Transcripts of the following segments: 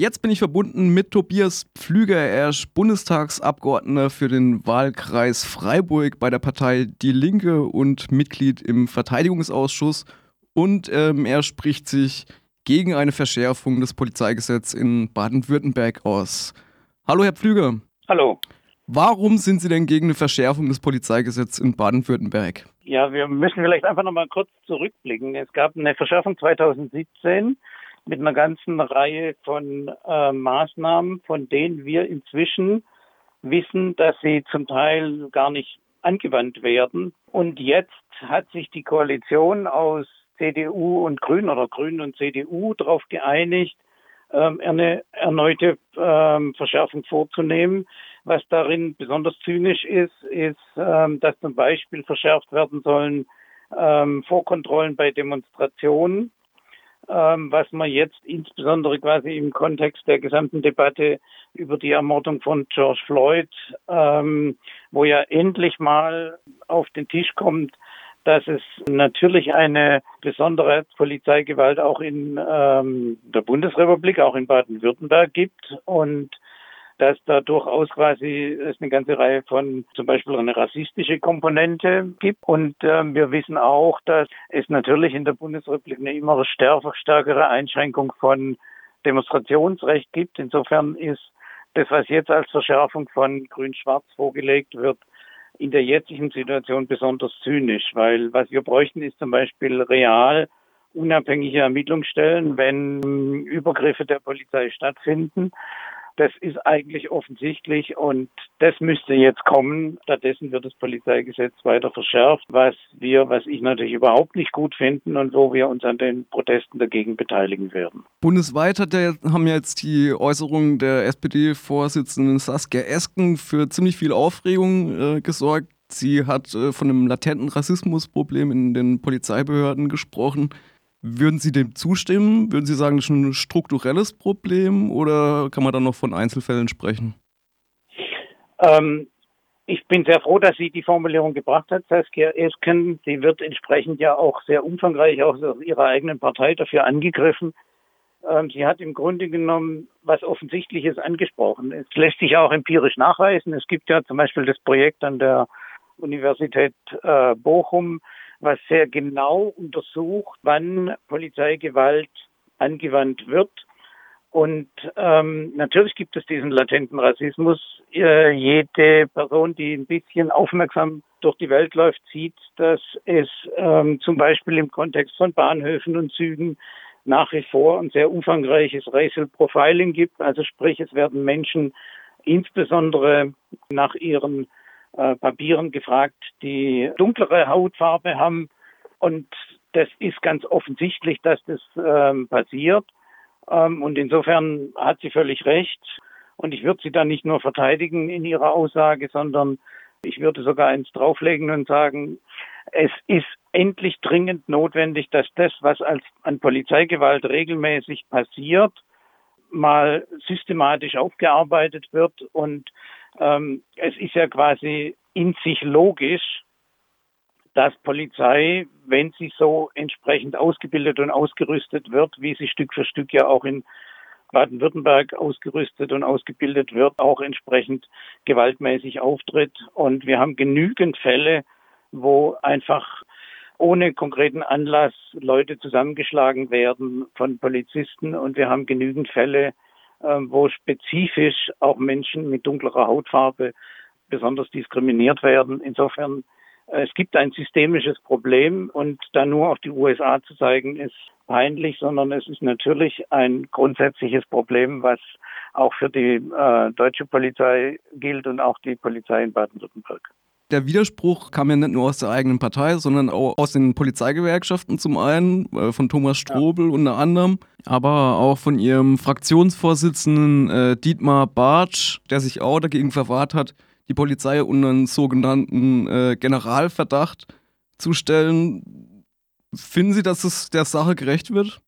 Jetzt bin ich verbunden mit Tobias Pflüger. Er ist Bundestagsabgeordneter für den Wahlkreis Freiburg bei der Partei Die Linke und Mitglied im Verteidigungsausschuss. Und ähm, er spricht sich gegen eine Verschärfung des Polizeigesetzes in Baden-Württemberg aus. Hallo, Herr Pflüger. Hallo. Warum sind Sie denn gegen eine Verschärfung des Polizeigesetzes in Baden-Württemberg? Ja, wir müssen vielleicht einfach noch mal kurz zurückblicken. Es gab eine Verschärfung 2017 mit einer ganzen Reihe von äh, Maßnahmen, von denen wir inzwischen wissen, dass sie zum Teil gar nicht angewandt werden. Und jetzt hat sich die Koalition aus CDU und Grünen oder Grünen und CDU darauf geeinigt, ähm, eine erneute ähm, Verschärfung vorzunehmen. Was darin besonders zynisch ist, ist, ähm, dass zum Beispiel verschärft werden sollen ähm, Vorkontrollen bei Demonstrationen was man jetzt insbesondere quasi im Kontext der gesamten Debatte über die Ermordung von George Floyd, ähm, wo ja endlich mal auf den Tisch kommt, dass es natürlich eine besondere Polizeigewalt auch in ähm, der Bundesrepublik, auch in Baden-Württemberg gibt. Und dass da durchaus quasi es eine ganze Reihe von zum Beispiel eine rassistische Komponente gibt. Und ähm, wir wissen auch, dass es natürlich in der Bundesrepublik eine immer stärker, stärkere Einschränkung von Demonstrationsrecht gibt. Insofern ist das, was jetzt als Verschärfung von Grün-Schwarz vorgelegt wird, in der jetzigen Situation besonders zynisch, weil was wir bräuchten, ist zum Beispiel real unabhängige Ermittlungsstellen, wenn Übergriffe der Polizei stattfinden. Das ist eigentlich offensichtlich und das müsste jetzt kommen. Stattdessen wird das Polizeigesetz weiter verschärft, was wir, was ich natürlich überhaupt nicht gut finden und wo wir uns an den Protesten dagegen beteiligen werden. Bundesweit hat der, haben jetzt die Äußerungen der SPD-Vorsitzenden Saskia Esken für ziemlich viel Aufregung äh, gesorgt. Sie hat äh, von einem latenten Rassismusproblem in den Polizeibehörden gesprochen. Würden Sie dem zustimmen? Würden Sie sagen, das ist ein strukturelles Problem oder kann man dann noch von Einzelfällen sprechen? Ähm, ich bin sehr froh, dass sie die Formulierung gebracht hat, Saskia Esken. Sie wird entsprechend ja auch sehr umfangreich aus ihrer eigenen Partei dafür angegriffen. Ähm, sie hat im Grunde genommen was Offensichtliches angesprochen. Es lässt sich auch empirisch nachweisen. Es gibt ja zum Beispiel das Projekt an der Universität äh, Bochum, was sehr genau untersucht, wann Polizeigewalt angewandt wird. Und ähm, natürlich gibt es diesen latenten Rassismus. Äh, jede Person, die ein bisschen aufmerksam durch die Welt läuft, sieht, dass es ähm, zum Beispiel im Kontext von Bahnhöfen und Zügen nach wie vor ein sehr umfangreiches Racial Profiling gibt. Also sprich, es werden Menschen insbesondere nach ihren äh, Papieren gefragt, die dunklere Hautfarbe haben. Und das ist ganz offensichtlich, dass das ähm, passiert. Ähm, und insofern hat sie völlig recht. Und ich würde sie dann nicht nur verteidigen in ihrer Aussage, sondern ich würde sogar eins drauflegen und sagen, es ist endlich dringend notwendig, dass das, was als an Polizeigewalt regelmäßig passiert, mal systematisch aufgearbeitet wird und ähm, es ist ja quasi in sich logisch, dass Polizei, wenn sie so entsprechend ausgebildet und ausgerüstet wird, wie sie Stück für Stück ja auch in Baden-Württemberg ausgerüstet und ausgebildet wird, auch entsprechend gewaltmäßig auftritt. Und wir haben genügend Fälle, wo einfach ohne konkreten Anlass Leute zusammengeschlagen werden von Polizisten. Und wir haben genügend Fälle, wo spezifisch auch Menschen mit dunklerer Hautfarbe besonders diskriminiert werden. Insofern, äh, es gibt ein systemisches Problem und da nur auf die USA zu zeigen, ist peinlich, sondern es ist natürlich ein grundsätzliches Problem, was auch für die äh, deutsche Polizei gilt und auch die Polizei in Baden-Württemberg der Widerspruch kam ja nicht nur aus der eigenen Partei, sondern auch aus den Polizeigewerkschaften zum einen, äh, von Thomas Strobel ja. unter anderem, aber auch von ihrem Fraktionsvorsitzenden äh, Dietmar Bartsch, der sich auch dagegen verwahrt hat, die Polizei unter einen sogenannten äh, Generalverdacht zu stellen. Finden Sie, dass es der Sache gerecht wird?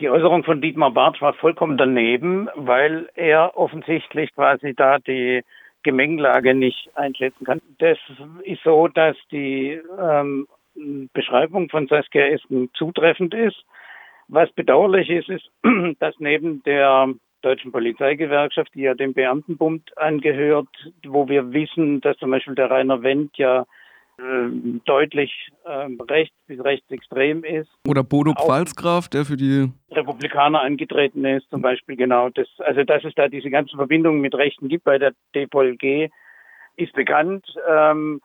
Die Äußerung von Dietmar Bartsch war vollkommen daneben, weil er offensichtlich quasi da die Gemengelage nicht einschätzen kann. Das ist so, dass die ähm, Beschreibung von Saskia Esken zutreffend ist. Was bedauerlich ist, ist, dass neben der Deutschen Polizeigewerkschaft, die ja dem Beamtenbund angehört, wo wir wissen, dass zum Beispiel der Rainer Wendt ja äh, deutlich äh, rechts bis rechtsextrem ist. Oder Bodo Pfalzgraf, der für die Republikaner angetreten ist, zum Beispiel genau. Das, also dass es da diese ganzen Verbindungen mit Rechten gibt bei der DPOLG, ist bekannt. Ähm,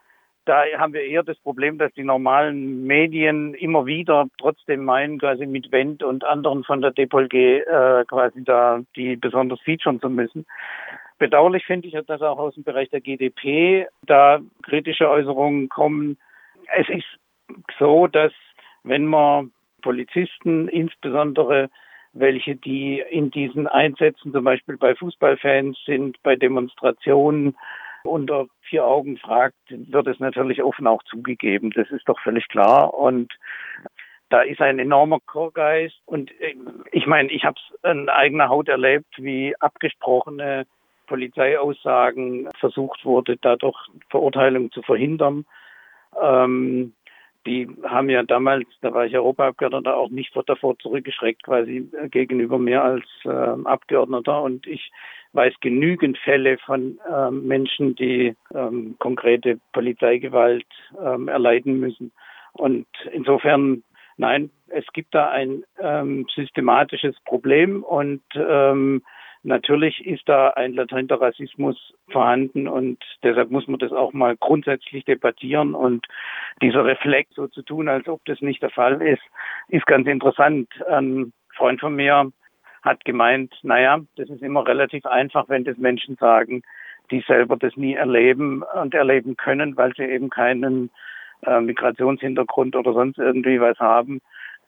da haben wir eher das Problem, dass die normalen Medien immer wieder trotzdem meinen, quasi mit Wendt und anderen von der DPOLG äh, quasi da die besonders featuren zu müssen. Bedauerlich finde ich, dass auch aus dem Bereich der GDP da kritische Äußerungen kommen. Es ist so, dass wenn man Polizisten, insbesondere welche, die in diesen Einsätzen, zum Beispiel bei Fußballfans sind, bei Demonstrationen, unter vier Augen fragt, wird es natürlich offen auch zugegeben. Das ist doch völlig klar. Und da ist ein enormer Chorgeist. Und äh, ich meine, ich habe es in eigener Haut erlebt, wie abgesprochene Polizeiaussagen versucht wurde, dadurch Verurteilung zu verhindern. Ähm, die haben ja damals, da war ich Europaabgeordneter, auch nicht davor zurückgeschreckt, quasi äh, gegenüber mir als äh, Abgeordneter. Und ich weiß genügend Fälle von äh, Menschen, die ähm, konkrete Polizeigewalt ähm, erleiden müssen. Und insofern, nein, es gibt da ein ähm, systematisches Problem und ähm, Natürlich ist da ein latenter Rassismus vorhanden und deshalb muss man das auch mal grundsätzlich debattieren und dieser Reflex so zu tun, als ob das nicht der Fall ist, ist ganz interessant. Ein Freund von mir hat gemeint, naja, das ist immer relativ einfach, wenn das Menschen sagen, die selber das nie erleben und erleben können, weil sie eben keinen äh, Migrationshintergrund oder sonst irgendwie was haben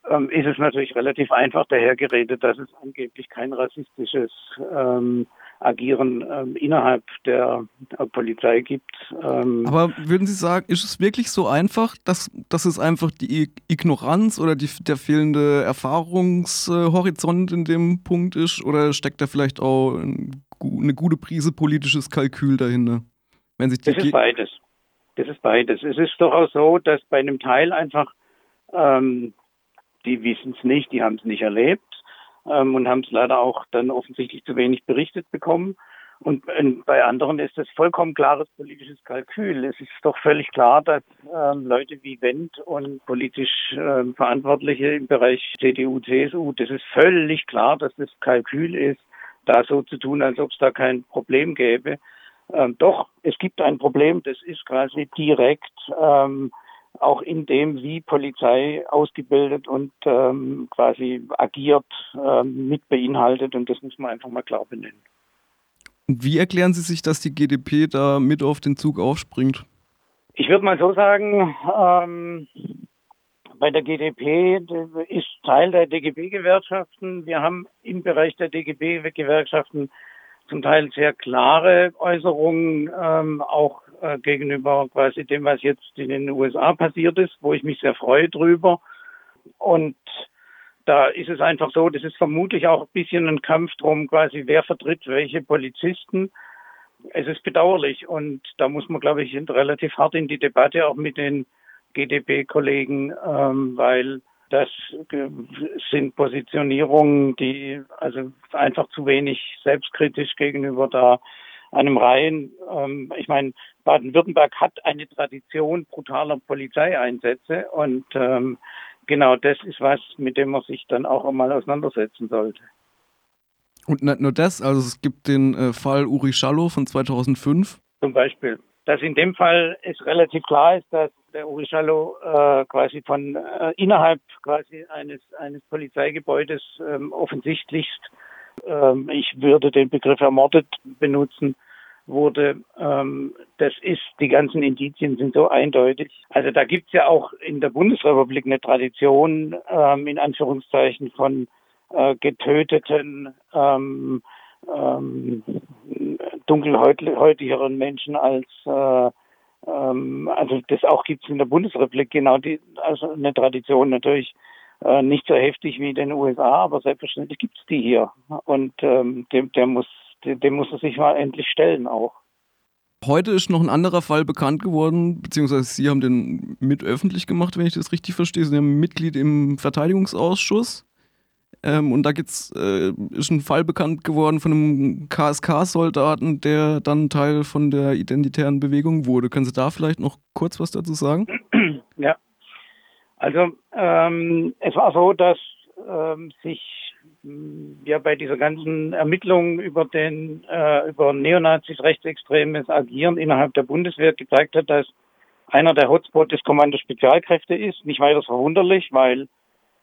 ähm, ist es natürlich relativ einfach dahergeredet, dass es angeblich kein rassistisches ähm, Agieren ähm, innerhalb der, der, Polizei gibt. Ähm, Aber würden Sie sagen, ist es wirklich so einfach, dass, dass es einfach die Ignoranz oder die, der fehlende Erfahrungshorizont in dem Punkt ist? Oder steckt da vielleicht auch eine gute Prise politisches Kalkül dahinter? Wenn sich das ist beides. Das ist beides. Es ist doch auch so, dass bei einem Teil einfach ähm, die wissen es nicht, die haben es nicht erlebt ähm, und haben es leider auch dann offensichtlich zu wenig berichtet bekommen. Und bei anderen ist das vollkommen klares politisches Kalkül. Es ist doch völlig klar, dass ähm, Leute wie Wendt und politisch ähm, Verantwortliche im Bereich CDU, CSU, das ist völlig klar, dass das Kalkül ist, da so zu tun, als ob es da kein Problem gäbe. Ähm, doch, es gibt ein Problem, das ist quasi direkt ähm, auch in dem, wie Polizei ausgebildet und ähm, quasi agiert, ähm, mit beinhaltet. Und das muss man einfach mal klar benennen. Wie erklären Sie sich, dass die GDP da mit auf den Zug aufspringt? Ich würde mal so sagen, ähm, bei der GDP ist Teil der DGB-Gewerkschaften. Wir haben im Bereich der DGB-Gewerkschaften zum Teil sehr klare Äußerungen, ähm, auch äh, gegenüber quasi dem, was jetzt in den USA passiert ist, wo ich mich sehr freue drüber. Und da ist es einfach so, das ist vermutlich auch ein bisschen ein Kampf drum, quasi wer vertritt welche Polizisten. Es ist bedauerlich und da muss man, glaube ich, relativ hart in die Debatte auch mit den GDP-Kollegen, ähm, weil das sind Positionierungen, die also einfach zu wenig selbstkritisch gegenüber da einem Reihen. Ähm, ich meine, Baden-Württemberg hat eine Tradition brutaler Polizeieinsätze und ähm, genau das ist was, mit dem man sich dann auch einmal auseinandersetzen sollte. Und nicht nur das, also es gibt den äh, Fall Uri Schallow von 2005. Zum Beispiel. Dass in dem Fall es relativ klar ist, dass der Uri Schallow äh, quasi von äh, innerhalb quasi eines, eines Polizeigebäudes ähm, offensichtlichst ähm, ich würde den Begriff ermordet benutzen, wurde, ähm, das ist, die ganzen Indizien sind so eindeutig. Also da gibt es ja auch in der Bundesrepublik eine Tradition, ähm, in Anführungszeichen, von äh, getöteten, ähm, ähm, dunkelhäutigeren Menschen als äh, ähm, also das auch gibt es in der Bundesrepublik genau die also eine Tradition natürlich äh, nicht so heftig wie in den USA, aber selbstverständlich gibt es die hier. Und ähm, dem, der muss, dem, dem muss er sich mal endlich stellen auch. Heute ist noch ein anderer Fall bekannt geworden, beziehungsweise Sie haben den mit öffentlich gemacht, wenn ich das richtig verstehe. Sie sind Mitglied im Verteidigungsausschuss. Ähm, und da gibt's, äh, ist ein Fall bekannt geworden von einem KSK-Soldaten, der dann Teil von der identitären Bewegung wurde. Können Sie da vielleicht noch kurz was dazu sagen? Ja, also ähm, es war so, dass ähm, sich ja bei dieser ganzen Ermittlung über den äh, über Neonazis rechtsextremes Agieren innerhalb der Bundeswehr gezeigt hat, dass einer der Hotspots des Kommando Spezialkräfte ist. Nicht weiter verwunderlich, weil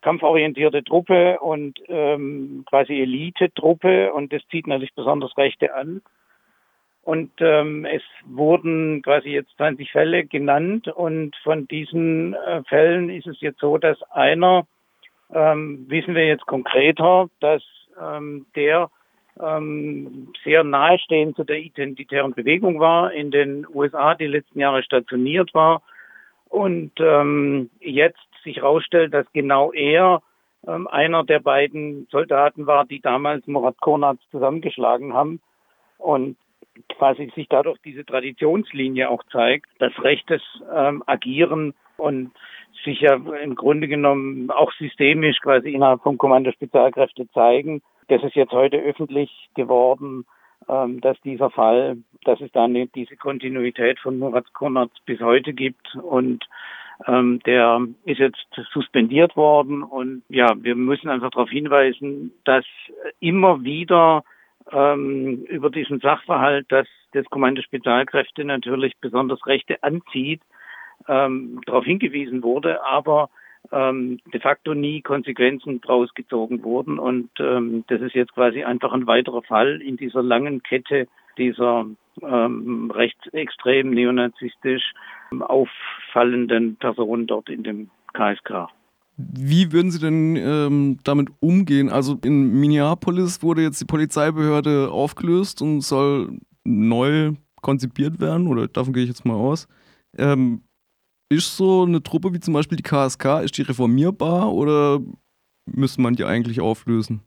kampforientierte Truppe und ähm, quasi Elite-Truppe und das zieht natürlich besonders Rechte an. Und ähm, es wurden quasi jetzt 20 Fälle genannt und von diesen äh, Fällen ist es jetzt so, dass einer ähm, wissen wir jetzt konkreter, dass ähm, der ähm, sehr nahestehend zu der identitären Bewegung war, in den USA die letzten Jahre stationiert war und ähm, jetzt sich herausstellt, dass genau er ähm, einer der beiden Soldaten war, die damals Murat Konatz zusammengeschlagen haben und quasi sich dadurch diese Traditionslinie auch zeigt, das rechtes ähm, Agieren und sich ja im Grunde genommen auch systemisch quasi innerhalb vom Kommando Spezialkräfte zeigen. Das ist jetzt heute öffentlich geworden, ähm, dass dieser Fall, dass es dann diese Kontinuität von Murat Konrad bis heute gibt und ähm, der ist jetzt suspendiert worden und ja, wir müssen einfach darauf hinweisen, dass immer wieder ähm, über diesen Sachverhalt, dass das Kommando Spezialkräfte natürlich besonders Rechte anzieht, ähm, darauf hingewiesen wurde, aber ähm, de facto nie Konsequenzen draus gezogen wurden. Und ähm, das ist jetzt quasi einfach ein weiterer Fall in dieser langen Kette dieser ähm, rechtsextrem neonazistisch auffallenden Personen dort in dem KSK. Wie würden Sie denn ähm, damit umgehen? Also in Minneapolis wurde jetzt die Polizeibehörde aufgelöst und soll neu konzipiert werden, oder davon gehe ich jetzt mal aus. Ähm, ist so eine Truppe wie zum Beispiel die KSK, ist die reformierbar oder müsste man die eigentlich auflösen?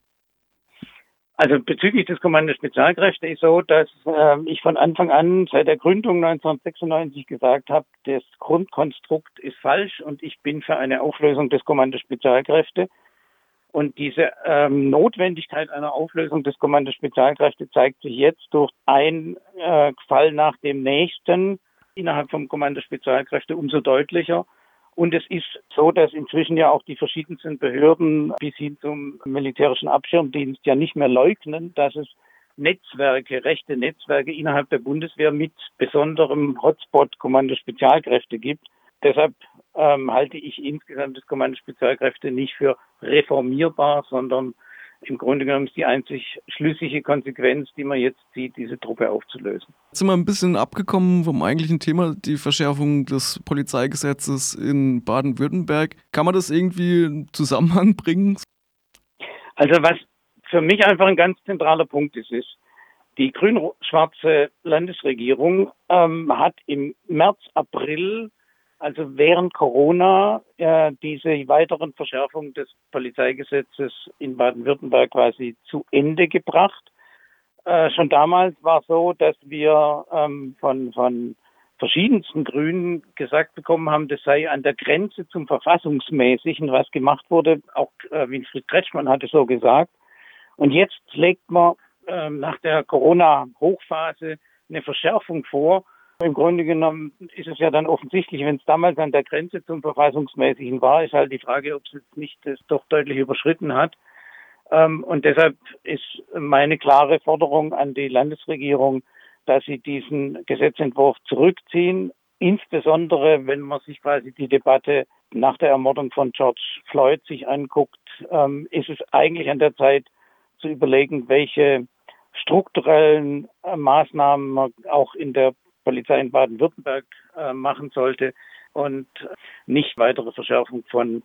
Also bezüglich des Kommandos Spezialkräfte ist so, dass äh, ich von Anfang an seit der Gründung 1996 gesagt habe, das Grundkonstrukt ist falsch und ich bin für eine Auflösung des Kommandos Spezialkräfte. Und diese ähm, Notwendigkeit einer Auflösung des Kommandos Spezialkräfte zeigt sich jetzt durch einen äh, Fall nach dem nächsten innerhalb vom Kommando Spezialkräfte umso deutlicher. Und es ist so, dass inzwischen ja auch die verschiedensten Behörden bis hin zum militärischen Abschirmdienst ja nicht mehr leugnen, dass es Netzwerke, rechte Netzwerke innerhalb der Bundeswehr mit besonderem Hotspot Kommando Spezialkräfte gibt. Deshalb ähm, halte ich insgesamt das Kommando Spezialkräfte nicht für reformierbar, sondern im Grunde genommen ist die einzig schlüssige Konsequenz, die man jetzt sieht, diese Truppe aufzulösen. Jetzt sind wir ein bisschen abgekommen vom eigentlichen Thema, die Verschärfung des Polizeigesetzes in Baden-Württemberg. Kann man das irgendwie in Zusammenhang bringen? Also was für mich einfach ein ganz zentraler Punkt ist, ist, die grün-schwarze Landesregierung ähm, hat im März, April also während Corona äh, diese weiteren Verschärfungen des Polizeigesetzes in Baden-Württemberg quasi zu Ende gebracht. Äh, schon damals war so, dass wir ähm, von, von verschiedensten Grünen gesagt bekommen haben, das sei an der Grenze zum Verfassungsmäßigen, was gemacht wurde. Auch äh, Winfried Kretschmann hatte so gesagt. Und jetzt legt man äh, nach der Corona-Hochphase eine Verschärfung vor, im Grunde genommen ist es ja dann offensichtlich, wenn es damals an der Grenze zum Verfassungsmäßigen war, ist halt die Frage, ob es jetzt nicht das doch deutlich überschritten hat. Ähm, und deshalb ist meine klare Forderung an die Landesregierung, dass sie diesen Gesetzentwurf zurückziehen. Insbesondere, wenn man sich quasi die Debatte nach der Ermordung von George Floyd sich anguckt, ähm, ist es eigentlich an der Zeit zu überlegen, welche strukturellen äh, Maßnahmen man auch in der Polizei in Baden-Württemberg äh, machen sollte und nicht weitere Verschärfung von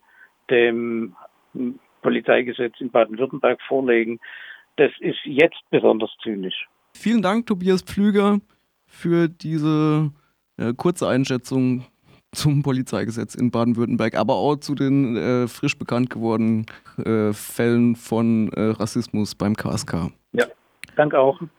dem Polizeigesetz in Baden-Württemberg vorlegen. Das ist jetzt besonders zynisch. Vielen Dank, Tobias Pflüger, für diese äh, kurze Einschätzung zum Polizeigesetz in Baden-Württemberg, aber auch zu den äh, frisch bekannt gewordenen äh, Fällen von äh, Rassismus beim KSK. Ja, danke auch.